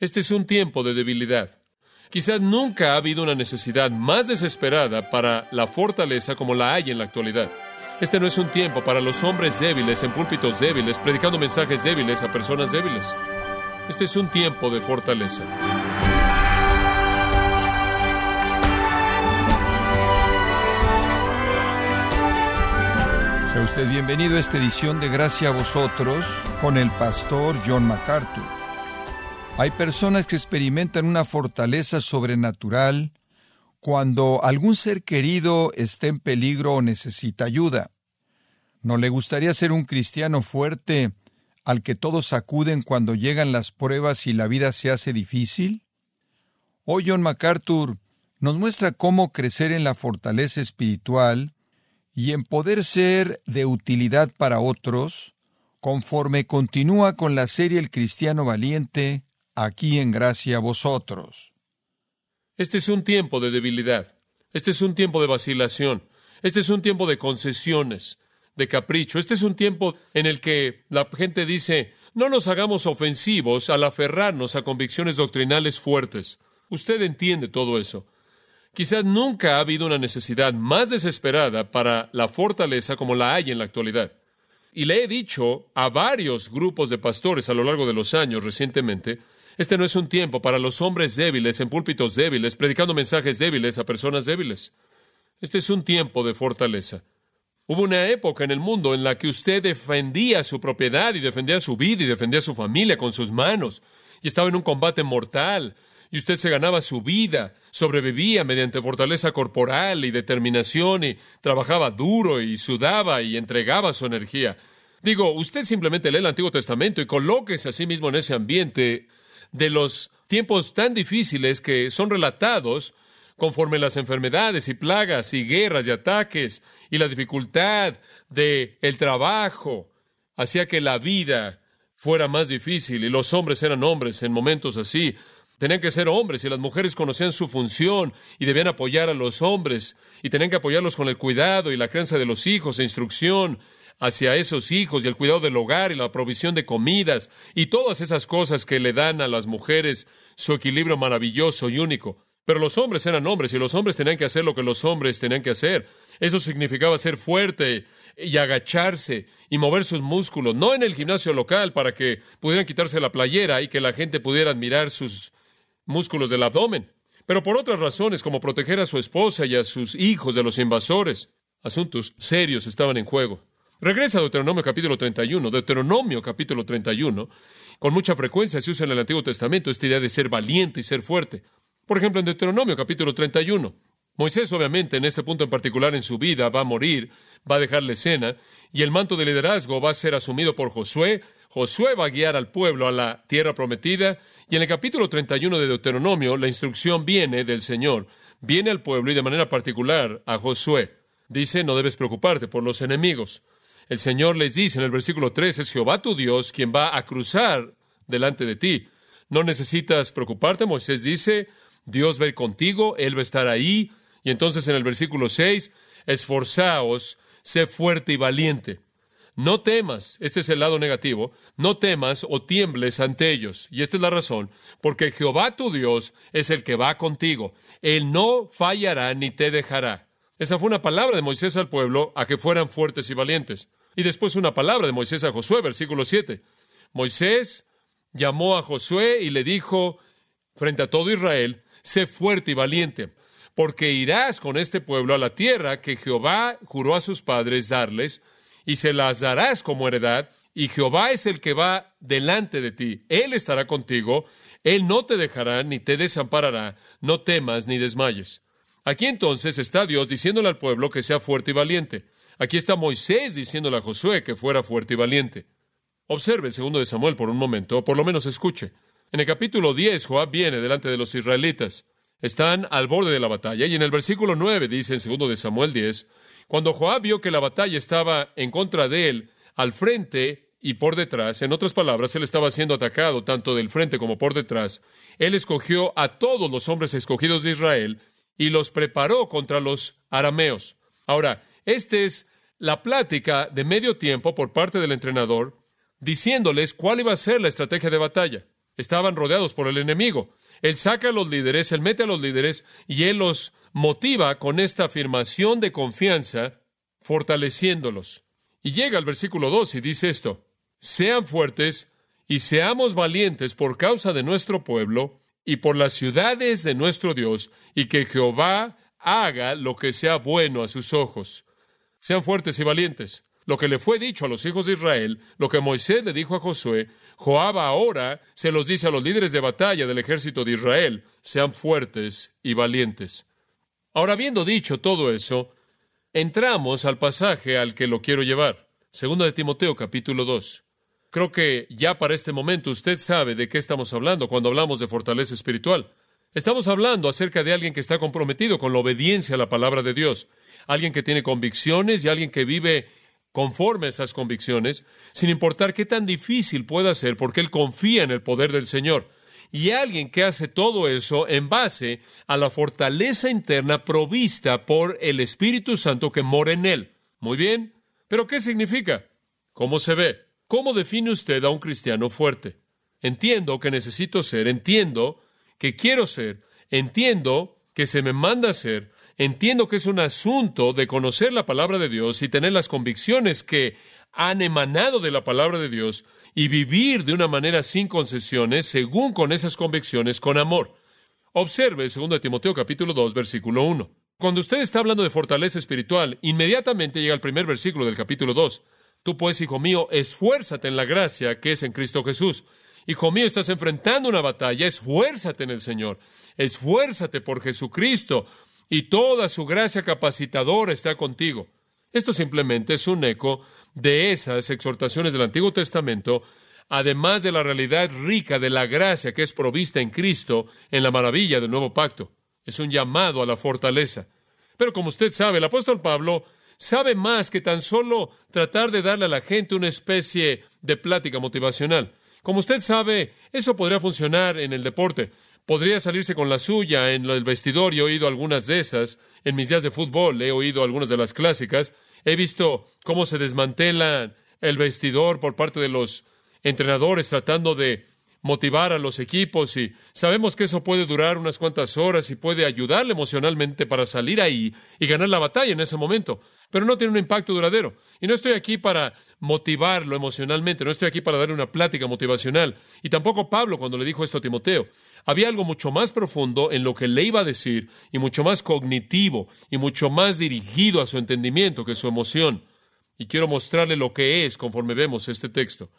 Este es un tiempo de debilidad. Quizás nunca ha habido una necesidad más desesperada para la fortaleza como la hay en la actualidad. Este no es un tiempo para los hombres débiles en púlpitos débiles, predicando mensajes débiles a personas débiles. Este es un tiempo de fortaleza. Sea usted bienvenido a esta edición de Gracia a vosotros con el pastor John MacArthur. Hay personas que experimentan una fortaleza sobrenatural cuando algún ser querido está en peligro o necesita ayuda. ¿No le gustaría ser un cristiano fuerte al que todos acuden cuando llegan las pruebas y la vida se hace difícil? Hoy John MacArthur nos muestra cómo crecer en la fortaleza espiritual y en poder ser de utilidad para otros, conforme continúa con la serie El Cristiano Valiente, aquí en gracia a vosotros. Este es un tiempo de debilidad. Este es un tiempo de vacilación. Este es un tiempo de concesiones, de capricho. Este es un tiempo en el que la gente dice, no nos hagamos ofensivos al aferrarnos a convicciones doctrinales fuertes. Usted entiende todo eso. Quizás nunca ha habido una necesidad más desesperada para la fortaleza como la hay en la actualidad. Y le he dicho a varios grupos de pastores a lo largo de los años recientemente, este no es un tiempo para los hombres débiles en púlpitos débiles, predicando mensajes débiles a personas débiles. Este es un tiempo de fortaleza. Hubo una época en el mundo en la que usted defendía su propiedad y defendía su vida y defendía su familia con sus manos, y estaba en un combate mortal, y usted se ganaba su vida, sobrevivía mediante fortaleza corporal y determinación y trabajaba duro y sudaba y entregaba su energía. Digo, usted simplemente lee el Antiguo Testamento y colóquese a sí mismo en ese ambiente de los tiempos tan difíciles que son relatados conforme las enfermedades y plagas y guerras y ataques y la dificultad de el trabajo hacía que la vida fuera más difícil y los hombres eran hombres en momentos así. Tenían que ser hombres y las mujeres conocían su función y debían apoyar a los hombres y tenían que apoyarlos con el cuidado y la crianza de los hijos e instrucción hacia esos hijos y el cuidado del hogar y la provisión de comidas y todas esas cosas que le dan a las mujeres su equilibrio maravilloso y único. Pero los hombres eran hombres y los hombres tenían que hacer lo que los hombres tenían que hacer. Eso significaba ser fuerte y agacharse y mover sus músculos, no en el gimnasio local para que pudieran quitarse la playera y que la gente pudiera admirar sus músculos del abdomen, pero por otras razones como proteger a su esposa y a sus hijos de los invasores. Asuntos serios estaban en juego. Regresa a Deuteronomio capítulo 31. Deuteronomio capítulo 31. Con mucha frecuencia se usa en el Antiguo Testamento esta idea de ser valiente y ser fuerte. Por ejemplo, en Deuteronomio capítulo 31. Moisés, obviamente, en este punto en particular en su vida, va a morir, va a dejar la escena, y el manto de liderazgo va a ser asumido por Josué, Josué va a guiar al pueblo a la tierra prometida y en el capítulo 31 de Deuteronomio la instrucción viene del Señor, viene al pueblo y de manera particular a Josué. Dice, no debes preocuparte por los enemigos. El Señor les dice en el versículo 3, es Jehová tu Dios quien va a cruzar delante de ti. No necesitas preocuparte, Moisés dice, Dios va a contigo, Él va a estar ahí. Y entonces en el versículo 6, esforzaos, sé fuerte y valiente. No temas, este es el lado negativo, no temas o tiembles ante ellos. Y esta es la razón, porque Jehová tu Dios es el que va contigo. Él no fallará ni te dejará. Esa fue una palabra de Moisés al pueblo a que fueran fuertes y valientes. Y después una palabra de Moisés a Josué, versículo 7. Moisés llamó a Josué y le dijo, frente a todo Israel, sé fuerte y valiente, porque irás con este pueblo a la tierra que Jehová juró a sus padres darles, y se las darás como heredad, y Jehová es el que va delante de ti. Él estará contigo, Él no te dejará ni te desamparará, no temas ni desmayes. Aquí entonces está Dios diciéndole al pueblo que sea fuerte y valiente. Aquí está Moisés diciéndole a Josué que fuera fuerte y valiente. Observe segundo de Samuel por un momento, o por lo menos escuche. En el capítulo 10, Joab viene delante de los israelitas. Están al borde de la batalla, y en el versículo 9 dice en segundo de Samuel 10, cuando Joab vio que la batalla estaba en contra de él, al frente y por detrás, en otras palabras, él estaba siendo atacado tanto del frente como por detrás, él escogió a todos los hombres escogidos de Israel y los preparó contra los arameos. Ahora, esta es la plática de medio tiempo por parte del entrenador, diciéndoles cuál iba a ser la estrategia de batalla. Estaban rodeados por el enemigo. Él saca a los líderes, él mete a los líderes y él los motiva con esta afirmación de confianza, fortaleciéndolos. Y llega al versículo 2 y dice esto, sean fuertes y seamos valientes por causa de nuestro pueblo y por las ciudades de nuestro Dios, y que Jehová haga lo que sea bueno a sus ojos. Sean fuertes y valientes. Lo que le fue dicho a los hijos de Israel, lo que Moisés le dijo a Josué, Joab ahora se los dice a los líderes de batalla del ejército de Israel, sean fuertes y valientes. Ahora, habiendo dicho todo eso, entramos al pasaje al que lo quiero llevar. Segundo de Timoteo, capítulo 2. Creo que ya para este momento usted sabe de qué estamos hablando cuando hablamos de fortaleza espiritual. Estamos hablando acerca de alguien que está comprometido con la obediencia a la palabra de Dios, alguien que tiene convicciones y alguien que vive conforme a esas convicciones, sin importar qué tan difícil pueda ser, porque él confía en el poder del Señor. Y alguien que hace todo eso en base a la fortaleza interna provista por el Espíritu Santo que mora en él. Muy bien, pero ¿qué significa? ¿Cómo se ve? ¿Cómo define usted a un cristiano fuerte? Entiendo que necesito ser, entiendo que quiero ser, entiendo que se me manda ser, entiendo que es un asunto de conocer la palabra de Dios y tener las convicciones que han emanado de la palabra de Dios y vivir de una manera sin concesiones, según con esas convicciones, con amor. Observe 2 Timoteo capítulo 2, versículo 1. Cuando usted está hablando de fortaleza espiritual, inmediatamente llega el primer versículo del capítulo 2. Tú pues, hijo mío, esfuérzate en la gracia que es en Cristo Jesús. Hijo mío, estás enfrentando una batalla, esfuérzate en el Señor, esfuérzate por Jesucristo y toda su gracia capacitadora está contigo. Esto simplemente es un eco de esas exhortaciones del Antiguo Testamento, además de la realidad rica de la gracia que es provista en Cristo en la maravilla del nuevo pacto. Es un llamado a la fortaleza. Pero como usted sabe, el apóstol Pablo sabe más que tan solo tratar de darle a la gente una especie de plática motivacional. Como usted sabe, eso podría funcionar en el deporte. Podría salirse con la suya en el vestidor y he oído algunas de esas. En mis días de fútbol he oído algunas de las clásicas. He visto cómo se desmantela el vestidor por parte de los entrenadores tratando de motivar a los equipos y sabemos que eso puede durar unas cuantas horas y puede ayudarle emocionalmente para salir ahí y ganar la batalla en ese momento pero no tiene un impacto duradero. Y no estoy aquí para motivarlo emocionalmente, no estoy aquí para darle una plática motivacional. Y tampoco Pablo cuando le dijo esto a Timoteo. Había algo mucho más profundo en lo que le iba a decir y mucho más cognitivo y mucho más dirigido a su entendimiento que su emoción. Y quiero mostrarle lo que es conforme vemos este texto.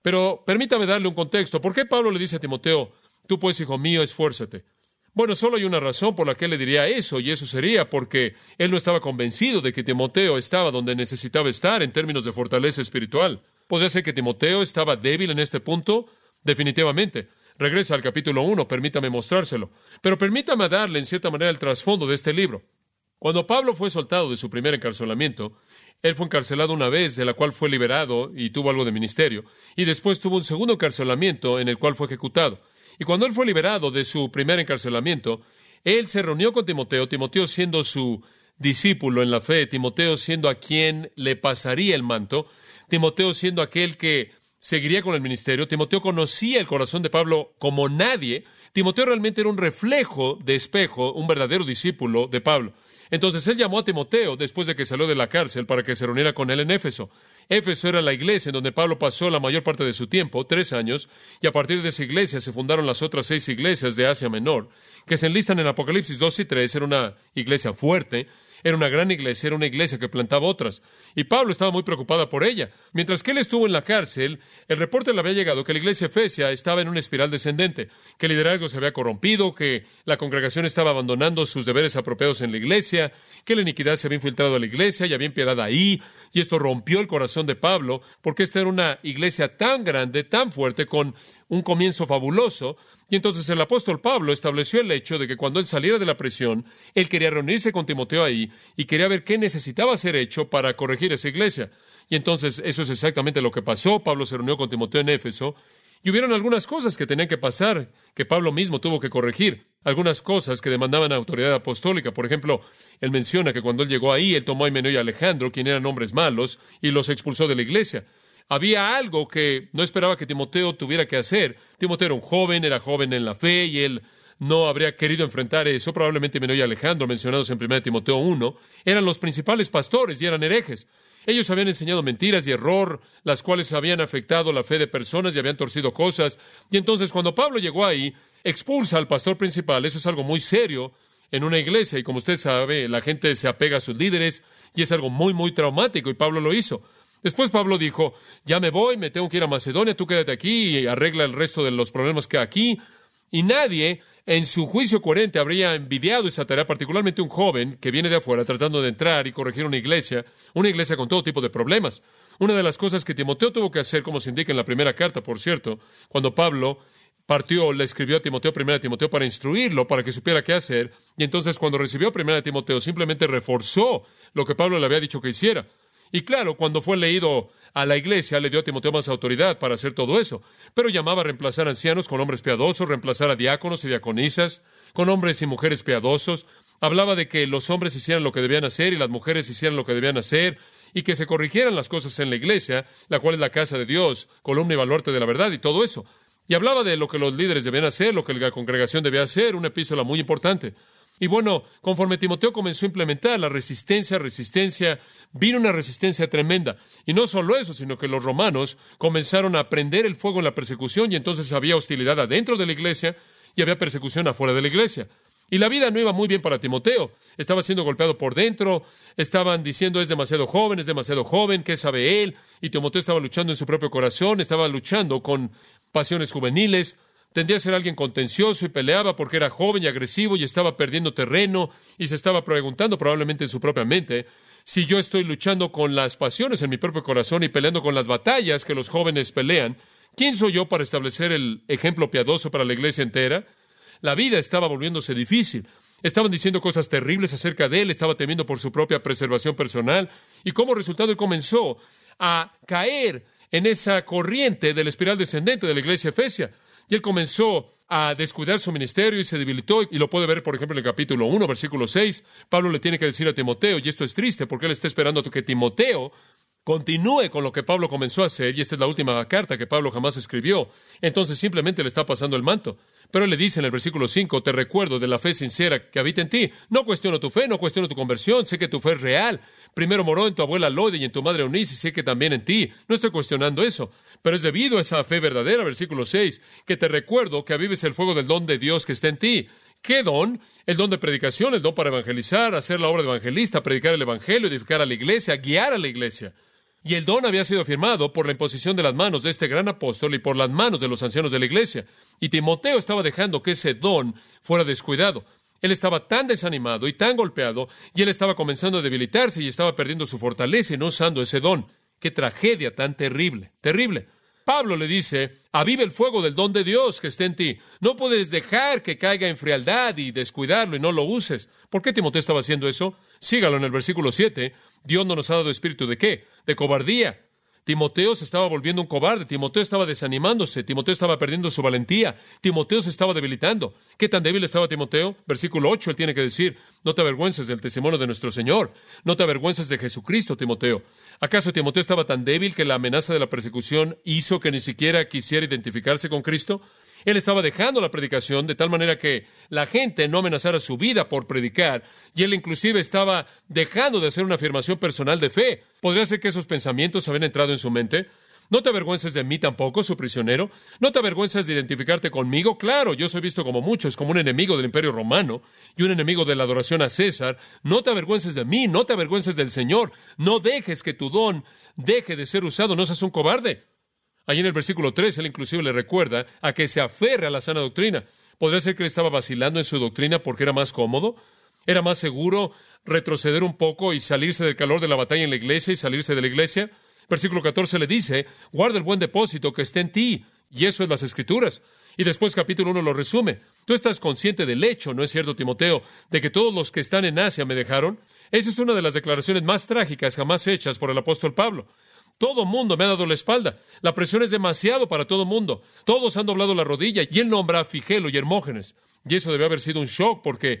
Pero permítame darle un contexto. ¿Por qué Pablo le dice a Timoteo, tú pues, hijo mío, esfuérzate? Bueno, solo hay una razón por la que él le diría eso, y eso sería porque él no estaba convencido de que Timoteo estaba donde necesitaba estar en términos de fortaleza espiritual. ¿Podría ser que Timoteo estaba débil en este punto? Definitivamente. Regresa al capítulo 1, permítame mostrárselo. Pero permítame darle en cierta manera el trasfondo de este libro. Cuando Pablo fue soltado de su primer encarcelamiento, él fue encarcelado una vez, de la cual fue liberado y tuvo algo de ministerio, y después tuvo un segundo encarcelamiento en el cual fue ejecutado. Y cuando él fue liberado de su primer encarcelamiento, él se reunió con Timoteo, Timoteo siendo su discípulo en la fe, Timoteo siendo a quien le pasaría el manto, Timoteo siendo aquel que seguiría con el ministerio, Timoteo conocía el corazón de Pablo como nadie, Timoteo realmente era un reflejo de espejo, un verdadero discípulo de Pablo. Entonces él llamó a Timoteo después de que salió de la cárcel para que se reuniera con él en Éfeso. Éfeso era la iglesia en donde Pablo pasó la mayor parte de su tiempo, tres años, y a partir de esa iglesia se fundaron las otras seis iglesias de Asia Menor, que se enlistan en Apocalipsis 2 y 3. Era una iglesia fuerte, era una gran iglesia, era una iglesia que plantaba otras. Y Pablo estaba muy preocupada por ella. Mientras que él estuvo en la cárcel, el reporte le había llegado que la iglesia efesia estaba en una espiral descendente, que el liderazgo se había corrompido, que la congregación estaba abandonando sus deberes apropiados en la iglesia, que la iniquidad se había infiltrado a la iglesia y había impiedad ahí. Y esto rompió el corazón de Pablo, porque esta era una iglesia tan grande, tan fuerte, con un comienzo fabuloso, y entonces el apóstol Pablo estableció el hecho de que cuando él saliera de la prisión, él quería reunirse con Timoteo ahí y quería ver qué necesitaba ser hecho para corregir esa iglesia. Y entonces eso es exactamente lo que pasó. Pablo se reunió con Timoteo en Éfeso y hubieron algunas cosas que tenían que pasar, que Pablo mismo tuvo que corregir, algunas cosas que demandaban autoridad apostólica. Por ejemplo, él menciona que cuando él llegó ahí, él tomó a Himeneo y Alejandro, quienes eran hombres malos, y los expulsó de la iglesia. Había algo que no esperaba que Timoteo tuviera que hacer. Timoteo era un joven, era joven en la fe y él no habría querido enfrentar eso. Probablemente Menor y Alejandro, mencionados en 1 Timoteo 1, eran los principales pastores y eran herejes. Ellos habían enseñado mentiras y error, las cuales habían afectado la fe de personas y habían torcido cosas. Y entonces cuando Pablo llegó ahí, expulsa al pastor principal. Eso es algo muy serio en una iglesia y como usted sabe, la gente se apega a sus líderes y es algo muy, muy traumático y Pablo lo hizo. Después Pablo dijo, ya me voy, me tengo que ir a Macedonia, tú quédate aquí y arregla el resto de los problemas que hay aquí. Y nadie en su juicio coherente habría envidiado esa tarea, particularmente un joven que viene de afuera tratando de entrar y corregir una iglesia, una iglesia con todo tipo de problemas. Una de las cosas que Timoteo tuvo que hacer, como se indica en la primera carta, por cierto, cuando Pablo partió, le escribió a Timoteo, primera Timoteo, para instruirlo, para que supiera qué hacer. Y entonces cuando recibió primera Timoteo, simplemente reforzó lo que Pablo le había dicho que hiciera. Y claro, cuando fue leído a la iglesia, le dio a Timoteo más autoridad para hacer todo eso. Pero llamaba a reemplazar ancianos con hombres piadosos, reemplazar a diáconos y diaconisas, con hombres y mujeres piadosos. Hablaba de que los hombres hicieran lo que debían hacer y las mujeres hicieran lo que debían hacer y que se corrigieran las cosas en la iglesia, la cual es la casa de Dios, columna y baluarte de la verdad y todo eso. Y hablaba de lo que los líderes debían hacer, lo que la congregación debía hacer, una epístola muy importante. Y bueno, conforme Timoteo comenzó a implementar la resistencia, resistencia, vino una resistencia tremenda. Y no solo eso, sino que los romanos comenzaron a prender el fuego en la persecución y entonces había hostilidad adentro de la iglesia y había persecución afuera de la iglesia. Y la vida no iba muy bien para Timoteo. Estaba siendo golpeado por dentro, estaban diciendo es demasiado joven, es demasiado joven, ¿qué sabe él? Y Timoteo estaba luchando en su propio corazón, estaba luchando con pasiones juveniles, tendía a ser alguien contencioso y peleaba porque era joven y agresivo y estaba perdiendo terreno y se estaba preguntando probablemente en su propia mente si yo estoy luchando con las pasiones en mi propio corazón y peleando con las batallas que los jóvenes pelean, ¿quién soy yo para establecer el ejemplo piadoso para la iglesia entera? La vida estaba volviéndose difícil. Estaban diciendo cosas terribles acerca de él, estaba temiendo por su propia preservación personal, y como resultado él comenzó a caer en esa corriente de la espiral descendente de la iglesia efesia. Y él comenzó a descuidar su ministerio y se debilitó, y lo puede ver, por ejemplo, en el capítulo 1, versículo 6. Pablo le tiene que decir a Timoteo, y esto es triste porque él está esperando que Timoteo continúe con lo que Pablo comenzó a hacer, y esta es la última carta que Pablo jamás escribió. Entonces simplemente le está pasando el manto. Pero le dice en el versículo 5, te recuerdo de la fe sincera que habita en ti. No cuestiono tu fe, no cuestiono tu conversión, sé que tu fe es real. Primero moró en tu abuela Lode y en tu madre Eunice, y sé que también en ti. No estoy cuestionando eso. Pero es debido a esa fe verdadera, versículo 6, que te recuerdo que avives el fuego del don de Dios que está en ti. ¿Qué don? El don de predicación, el don para evangelizar, hacer la obra de evangelista, predicar el evangelio, edificar a la iglesia, guiar a la iglesia. Y el don había sido firmado por la imposición de las manos de este gran apóstol y por las manos de los ancianos de la iglesia. Y Timoteo estaba dejando que ese don fuera descuidado. Él estaba tan desanimado y tan golpeado, y él estaba comenzando a debilitarse y estaba perdiendo su fortaleza y no usando ese don. Qué tragedia tan terrible, terrible. Pablo le dice, avive el fuego del don de Dios que esté en ti. No puedes dejar que caiga en frialdad y descuidarlo y no lo uses. ¿Por qué Timoteo estaba haciendo eso? Sígalo en el versículo 7. Dios no nos ha dado espíritu de qué? De cobardía. Timoteo se estaba volviendo un cobarde, Timoteo estaba desanimándose, Timoteo estaba perdiendo su valentía, Timoteo se estaba debilitando. ¿Qué tan débil estaba Timoteo? Versículo 8, él tiene que decir, no te avergüences del testimonio de nuestro Señor, no te avergüences de Jesucristo, Timoteo. ¿Acaso Timoteo estaba tan débil que la amenaza de la persecución hizo que ni siquiera quisiera identificarse con Cristo? Él estaba dejando la predicación de tal manera que la gente no amenazara su vida por predicar, y él inclusive estaba dejando de hacer una afirmación personal de fe. ¿Podría ser que esos pensamientos habían entrado en su mente? No te avergüences de mí tampoco, su prisionero. No te avergüences de identificarte conmigo. Claro, yo soy visto como muchos, como un enemigo del imperio romano y un enemigo de la adoración a César. No te avergüences de mí, no te avergüences del Señor. No dejes que tu don deje de ser usado, no seas un cobarde. Allí en el versículo 3, él inclusive le recuerda a que se aferre a la sana doctrina. ¿Podría ser que él estaba vacilando en su doctrina porque era más cómodo? ¿Era más seguro retroceder un poco y salirse del calor de la batalla en la iglesia y salirse de la iglesia? Versículo 14 le dice, guarda el buen depósito que esté en ti. Y eso es las escrituras. Y después capítulo 1 lo resume. Tú estás consciente del hecho, ¿no es cierto, Timoteo, de que todos los que están en Asia me dejaron? Esa es una de las declaraciones más trágicas jamás hechas por el apóstol Pablo. Todo mundo me ha dado la espalda. La presión es demasiado para todo mundo. Todos han doblado la rodilla y él nombra a Figelo y Hermógenes. Y eso debe haber sido un shock porque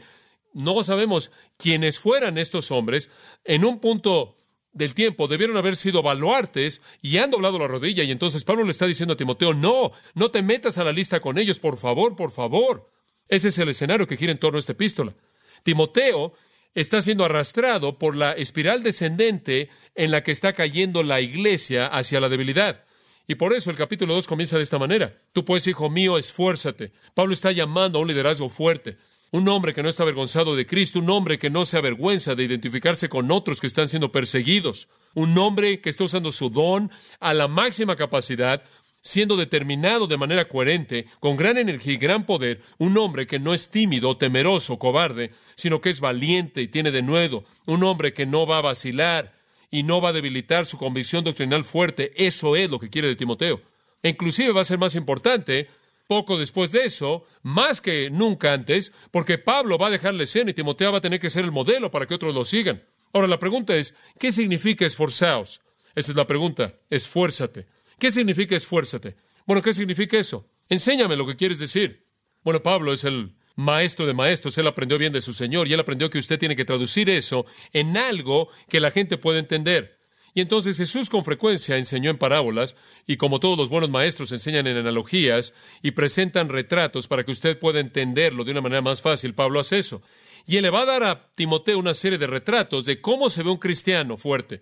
no sabemos quiénes fueran estos hombres. En un punto del tiempo debieron haber sido baluartes y han doblado la rodilla. Y entonces Pablo le está diciendo a Timoteo, no, no te metas a la lista con ellos, por favor, por favor. Ese es el escenario que gira en torno a esta epístola. Timoteo está siendo arrastrado por la espiral descendente en la que está cayendo la iglesia hacia la debilidad. Y por eso el capítulo 2 comienza de esta manera. Tú pues, hijo mío, esfuérzate. Pablo está llamando a un liderazgo fuerte. Un hombre que no está avergonzado de Cristo, un hombre que no se avergüenza de identificarse con otros que están siendo perseguidos, un hombre que está usando su don a la máxima capacidad, siendo determinado de manera coherente, con gran energía y gran poder, un hombre que no es tímido, temeroso, cobarde, sino que es valiente y tiene denuedo, un hombre que no va a vacilar y no va a debilitar su convicción doctrinal fuerte. Eso es lo que quiere de Timoteo. E inclusive va a ser más importante poco después de eso, más que nunca antes, porque Pablo va a dejar la y Timoteo va a tener que ser el modelo para que otros lo sigan. Ahora, la pregunta es, ¿qué significa esforzaos? Esa es la pregunta, esfuérzate. ¿Qué significa esfuérzate? Bueno, ¿qué significa eso? Enséñame lo que quieres decir. Bueno, Pablo es el maestro de maestros, él aprendió bien de su Señor y él aprendió que usted tiene que traducir eso en algo que la gente pueda entender. Y entonces Jesús con frecuencia enseñó en parábolas, y como todos los buenos maestros enseñan en analogías y presentan retratos para que usted pueda entenderlo de una manera más fácil, Pablo hace eso. Y él le va a dar a Timoteo una serie de retratos de cómo se ve un cristiano fuerte.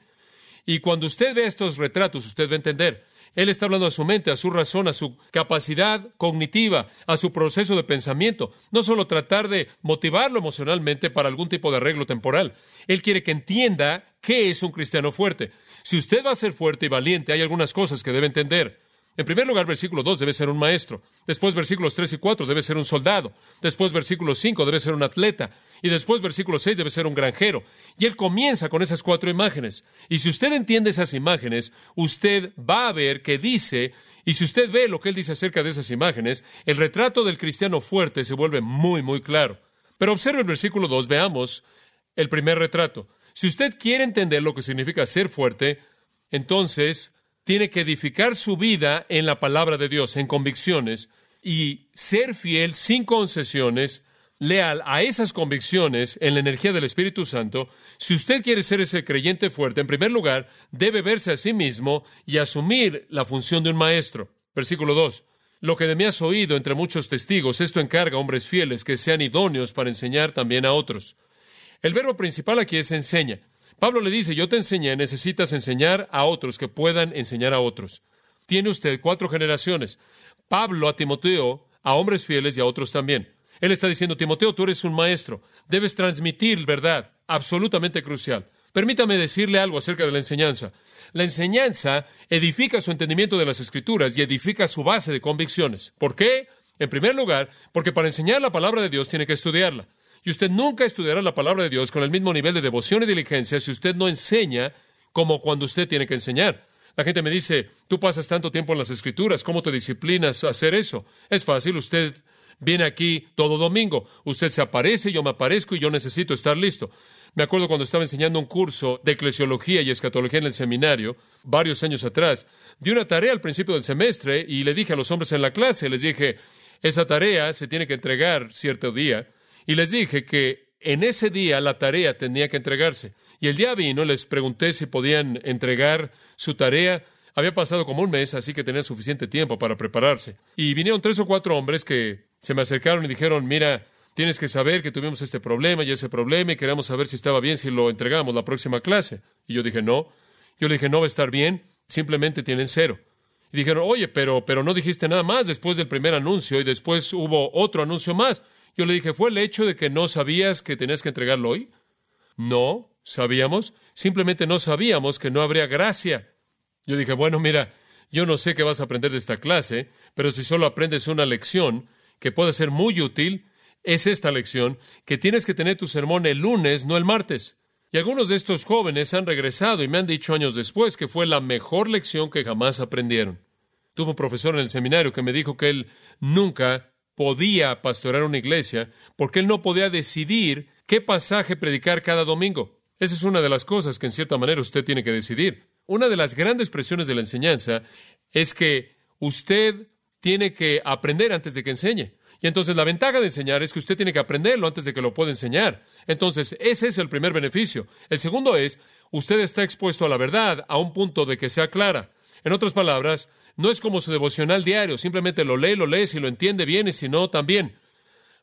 Y cuando usted ve estos retratos, usted va a entender. Él está hablando a su mente, a su razón, a su capacidad cognitiva, a su proceso de pensamiento. No solo tratar de motivarlo emocionalmente para algún tipo de arreglo temporal. Él quiere que entienda qué es un cristiano fuerte. Si usted va a ser fuerte y valiente, hay algunas cosas que debe entender. En primer lugar, versículo 2 debe ser un maestro. Después, versículos 3 y 4 debe ser un soldado. Después, versículo 5 debe ser un atleta. Y después, versículo 6 debe ser un granjero. Y él comienza con esas cuatro imágenes. Y si usted entiende esas imágenes, usted va a ver que dice, y si usted ve lo que él dice acerca de esas imágenes, el retrato del cristiano fuerte se vuelve muy, muy claro. Pero observe el versículo 2, veamos el primer retrato. Si usted quiere entender lo que significa ser fuerte, entonces tiene que edificar su vida en la palabra de Dios, en convicciones, y ser fiel sin concesiones, leal a esas convicciones en la energía del Espíritu Santo. Si usted quiere ser ese creyente fuerte, en primer lugar, debe verse a sí mismo y asumir la función de un maestro. Versículo 2. Lo que de mí has oído entre muchos testigos, esto encarga a hombres fieles que sean idóneos para enseñar también a otros. El verbo principal aquí es enseña. Pablo le dice, yo te enseñé, necesitas enseñar a otros que puedan enseñar a otros. Tiene usted cuatro generaciones. Pablo a Timoteo, a hombres fieles y a otros también. Él está diciendo, Timoteo, tú eres un maestro, debes transmitir verdad, absolutamente crucial. Permítame decirle algo acerca de la enseñanza. La enseñanza edifica su entendimiento de las escrituras y edifica su base de convicciones. ¿Por qué? En primer lugar, porque para enseñar la palabra de Dios tiene que estudiarla. Y usted nunca estudiará la palabra de Dios con el mismo nivel de devoción y diligencia si usted no enseña como cuando usted tiene que enseñar. La gente me dice, tú pasas tanto tiempo en las escrituras, ¿cómo te disciplinas a hacer eso? Es fácil, usted viene aquí todo domingo, usted se aparece, yo me aparezco y yo necesito estar listo. Me acuerdo cuando estaba enseñando un curso de eclesiología y escatología en el seminario, varios años atrás, di una tarea al principio del semestre y le dije a los hombres en la clase, les dije, esa tarea se tiene que entregar cierto día, y les dije que en ese día la tarea tenía que entregarse. Y el día vino, les pregunté si podían entregar su tarea. Había pasado como un mes, así que tenían suficiente tiempo para prepararse. Y vinieron tres o cuatro hombres que se me acercaron y dijeron, mira, tienes que saber que tuvimos este problema y ese problema y queremos saber si estaba bien si lo entregamos la próxima clase. Y yo dije, no. Yo le dije, no va a estar bien, simplemente tienen cero. Y dijeron, oye, pero, pero no dijiste nada más después del primer anuncio y después hubo otro anuncio más. Yo le dije, ¿fue el hecho de que no sabías que tenías que entregarlo hoy? No, sabíamos. Simplemente no sabíamos que no habría gracia. Yo dije, bueno, mira, yo no sé qué vas a aprender de esta clase, pero si solo aprendes una lección que puede ser muy útil, es esta lección, que tienes que tener tu sermón el lunes, no el martes. Y algunos de estos jóvenes han regresado y me han dicho años después que fue la mejor lección que jamás aprendieron. Tuve un profesor en el seminario que me dijo que él nunca podía pastorear una iglesia porque él no podía decidir qué pasaje predicar cada domingo. Esa es una de las cosas que en cierta manera usted tiene que decidir. Una de las grandes presiones de la enseñanza es que usted tiene que aprender antes de que enseñe. Y entonces la ventaja de enseñar es que usted tiene que aprenderlo antes de que lo pueda enseñar. Entonces, ese es el primer beneficio. El segundo es, usted está expuesto a la verdad a un punto de que sea clara. En otras palabras, no es como su devocional diario, simplemente lo lee, lo lee, si lo entiende bien y si no, también.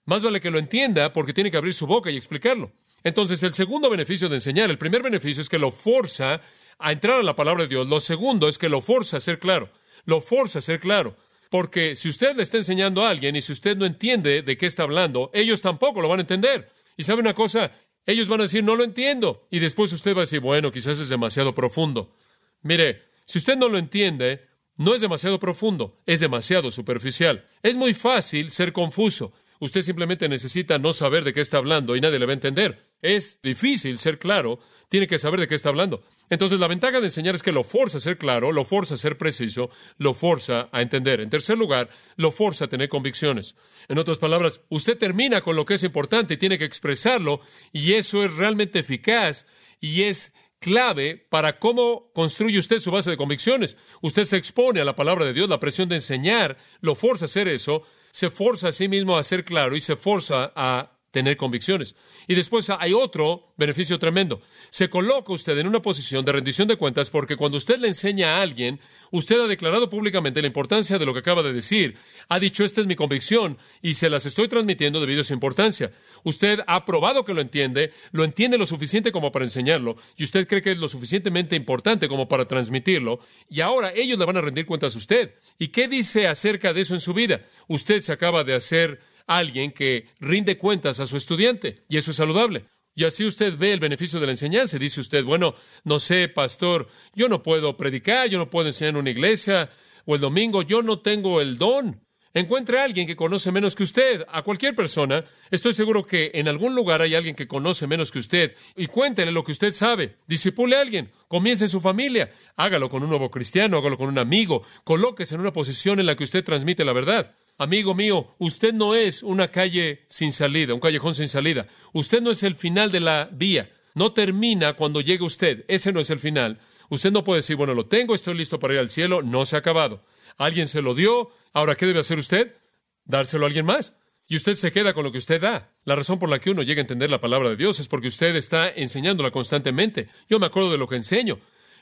Más vale que lo entienda porque tiene que abrir su boca y explicarlo. Entonces, el segundo beneficio de enseñar, el primer beneficio es que lo forza a entrar a la palabra de Dios. Lo segundo es que lo forza a ser claro. Lo forza a ser claro. Porque si usted le está enseñando a alguien y si usted no entiende de qué está hablando, ellos tampoco lo van a entender. Y sabe una cosa, ellos van a decir, no lo entiendo. Y después usted va a decir, bueno, quizás es demasiado profundo. Mire, si usted no lo entiende, no es demasiado profundo, es demasiado superficial. Es muy fácil ser confuso. Usted simplemente necesita no saber de qué está hablando y nadie le va a entender. Es difícil ser claro, tiene que saber de qué está hablando. Entonces, la ventaja de enseñar es que lo forza a ser claro, lo forza a ser preciso, lo forza a entender. En tercer lugar, lo forza a tener convicciones. En otras palabras, usted termina con lo que es importante y tiene que expresarlo, y eso es realmente eficaz y es clave para cómo construye usted su base de convicciones. Usted se expone a la palabra de Dios, la presión de enseñar lo forza a hacer eso, se forza a sí mismo a ser claro y se forza a tener convicciones. Y después hay otro beneficio tremendo. Se coloca usted en una posición de rendición de cuentas porque cuando usted le enseña a alguien, usted ha declarado públicamente la importancia de lo que acaba de decir. Ha dicho, esta es mi convicción y se las estoy transmitiendo debido a su importancia. Usted ha probado que lo entiende, lo entiende lo suficiente como para enseñarlo y usted cree que es lo suficientemente importante como para transmitirlo y ahora ellos le van a rendir cuentas a usted. ¿Y qué dice acerca de eso en su vida? Usted se acaba de hacer alguien que rinde cuentas a su estudiante, y eso es saludable. Y así usted ve el beneficio de la enseñanza. Dice usted, bueno, no sé, pastor, yo no puedo predicar, yo no puedo enseñar en una iglesia, o el domingo, yo no tengo el don. Encuentre a alguien que conoce menos que usted, a cualquier persona. Estoy seguro que en algún lugar hay alguien que conoce menos que usted y cuéntele lo que usted sabe. Disipule a alguien, comience en su familia, hágalo con un nuevo cristiano, hágalo con un amigo, colóquese en una posición en la que usted transmite la verdad. Amigo mío, usted no es una calle sin salida, un callejón sin salida. Usted no es el final de la vía. No termina cuando llegue usted. Ese no es el final. Usted no puede decir, bueno, lo tengo, estoy listo para ir al cielo. No se ha acabado. Alguien se lo dio. Ahora, ¿qué debe hacer usted? Dárselo a alguien más. Y usted se queda con lo que usted da. La razón por la que uno llega a entender la palabra de Dios es porque usted está enseñándola constantemente. Yo me acuerdo de lo que enseño.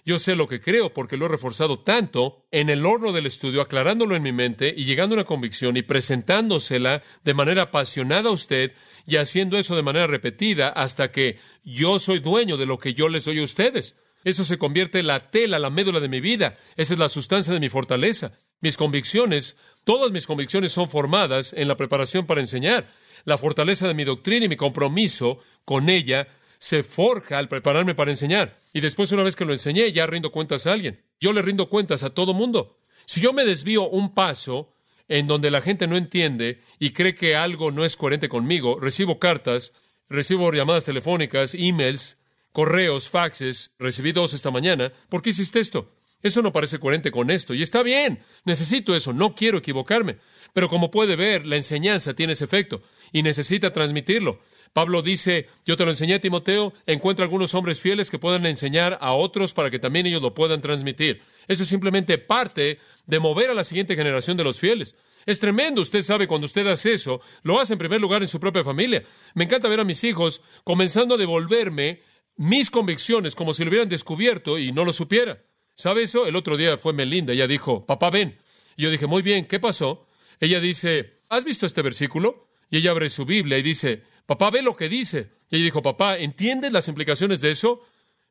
Yo sé lo que creo porque lo he reforzado tanto en el horno del estudio, aclarándolo en mi mente y llegando a una convicción y presentándosela de manera apasionada a usted y haciendo eso de manera repetida hasta que yo soy dueño de lo que yo les doy a ustedes. Eso se convierte en la tela, la médula de mi vida. Esa es la sustancia de mi fortaleza. Mis convicciones, todas mis convicciones son formadas en la preparación para enseñar. La fortaleza de mi doctrina y mi compromiso con ella se forja al prepararme para enseñar. Y después, una vez que lo enseñé, ya rindo cuentas a alguien. Yo le rindo cuentas a todo mundo. Si yo me desvío un paso en donde la gente no entiende y cree que algo no es coherente conmigo, recibo cartas, recibo llamadas telefónicas, emails, correos, faxes, recibí dos esta mañana. ¿Por qué hiciste esto? Eso no parece coherente con esto. Y está bien, necesito eso, no quiero equivocarme. Pero como puede ver, la enseñanza tiene ese efecto y necesita transmitirlo. Pablo dice, yo te lo enseñé, Timoteo, encuentra algunos hombres fieles que puedan enseñar a otros para que también ellos lo puedan transmitir. Eso es simplemente parte de mover a la siguiente generación de los fieles. Es tremendo, usted sabe, cuando usted hace eso, lo hace en primer lugar en su propia familia. Me encanta ver a mis hijos comenzando a devolverme mis convicciones como si lo hubieran descubierto y no lo supiera. ¿Sabe eso? El otro día fue Melinda, ella dijo, papá, ven. Y yo dije, muy bien, ¿qué pasó? Ella dice, ¿has visto este versículo? Y ella abre su Biblia y dice, Papá, ve lo que dice. Y ella dijo, papá, ¿entiendes las implicaciones de eso?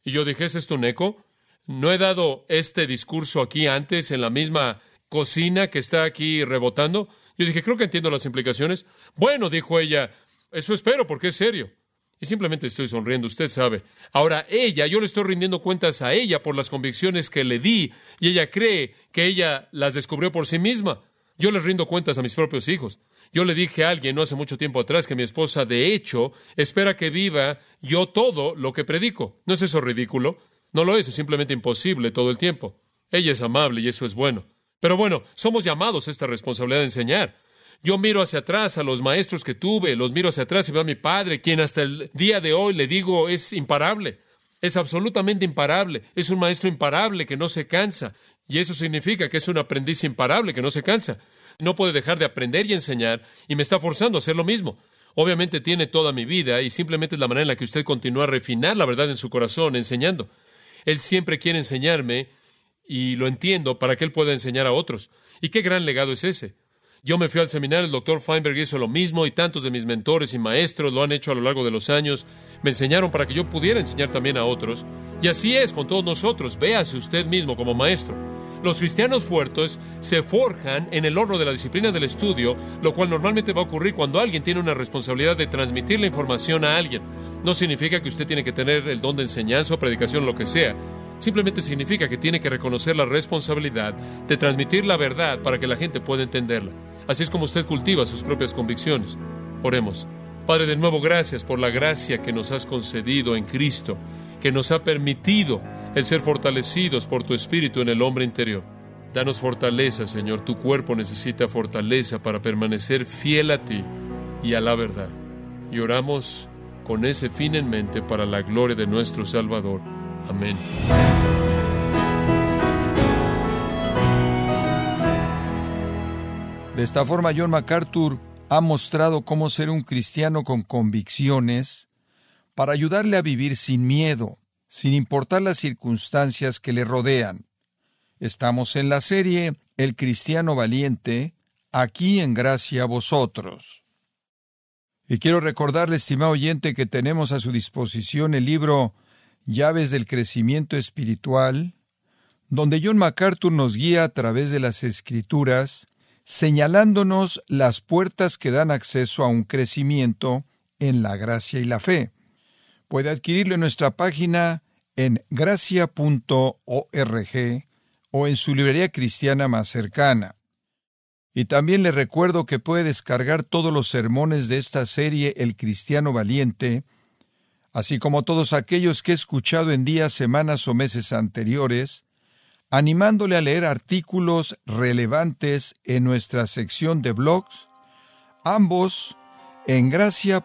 Y yo dije, ¿es esto un eco? ¿No he dado este discurso aquí antes en la misma cocina que está aquí rebotando? Yo dije, creo que entiendo las implicaciones. Bueno, dijo ella, eso espero porque es serio. Y simplemente estoy sonriendo, usted sabe. Ahora ella, yo le estoy rindiendo cuentas a ella por las convicciones que le di y ella cree que ella las descubrió por sí misma. Yo les rindo cuentas a mis propios hijos. Yo le dije a alguien no hace mucho tiempo atrás que mi esposa, de hecho, espera que viva yo todo lo que predico. ¿No es eso ridículo? No lo es, es simplemente imposible todo el tiempo. Ella es amable y eso es bueno. Pero bueno, somos llamados a esta responsabilidad de enseñar. Yo miro hacia atrás a los maestros que tuve, los miro hacia atrás y veo a mi padre, quien hasta el día de hoy le digo es imparable. Es absolutamente imparable. Es un maestro imparable que no se cansa. Y eso significa que es un aprendiz imparable que no se cansa no puede dejar de aprender y enseñar y me está forzando a hacer lo mismo. Obviamente tiene toda mi vida y simplemente es la manera en la que usted continúa a refinar la verdad en su corazón enseñando. Él siempre quiere enseñarme y lo entiendo para que Él pueda enseñar a otros. ¿Y qué gran legado es ese? Yo me fui al seminario, el doctor Feinberg hizo lo mismo y tantos de mis mentores y maestros lo han hecho a lo largo de los años. Me enseñaron para que yo pudiera enseñar también a otros. Y así es con todos nosotros. Véase usted mismo como maestro. Los cristianos fuertes se forjan en el horno de la disciplina del estudio, lo cual normalmente va a ocurrir cuando alguien tiene una responsabilidad de transmitir la información a alguien. No significa que usted tiene que tener el don de enseñanza o predicación, lo que sea. Simplemente significa que tiene que reconocer la responsabilidad de transmitir la verdad para que la gente pueda entenderla. Así es como usted cultiva sus propias convicciones. Oremos. Padre, de nuevo, gracias por la gracia que nos has concedido en Cristo, que nos ha permitido el ser fortalecidos por tu Espíritu en el hombre interior. Danos fortaleza, Señor. Tu cuerpo necesita fortaleza para permanecer fiel a ti y a la verdad. Y oramos con ese fin en mente para la gloria de nuestro Salvador. Amén. De esta forma, John MacArthur ha mostrado cómo ser un cristiano con convicciones para ayudarle a vivir sin miedo, sin importar las circunstancias que le rodean. Estamos en la serie El cristiano valiente, aquí en gracia a vosotros. Y quiero recordarle, estimado oyente, que tenemos a su disposición el libro Llaves del Crecimiento Espiritual, donde John MacArthur nos guía a través de las Escrituras señalándonos las puertas que dan acceso a un crecimiento en la gracia y la fe. Puede adquirirlo en nuestra página en gracia.org o en su librería cristiana más cercana. Y también le recuerdo que puede descargar todos los sermones de esta serie El Cristiano Valiente, así como todos aquellos que he escuchado en días, semanas o meses anteriores, animándole a leer artículos relevantes en nuestra sección de blogs, ambos en gracia.org.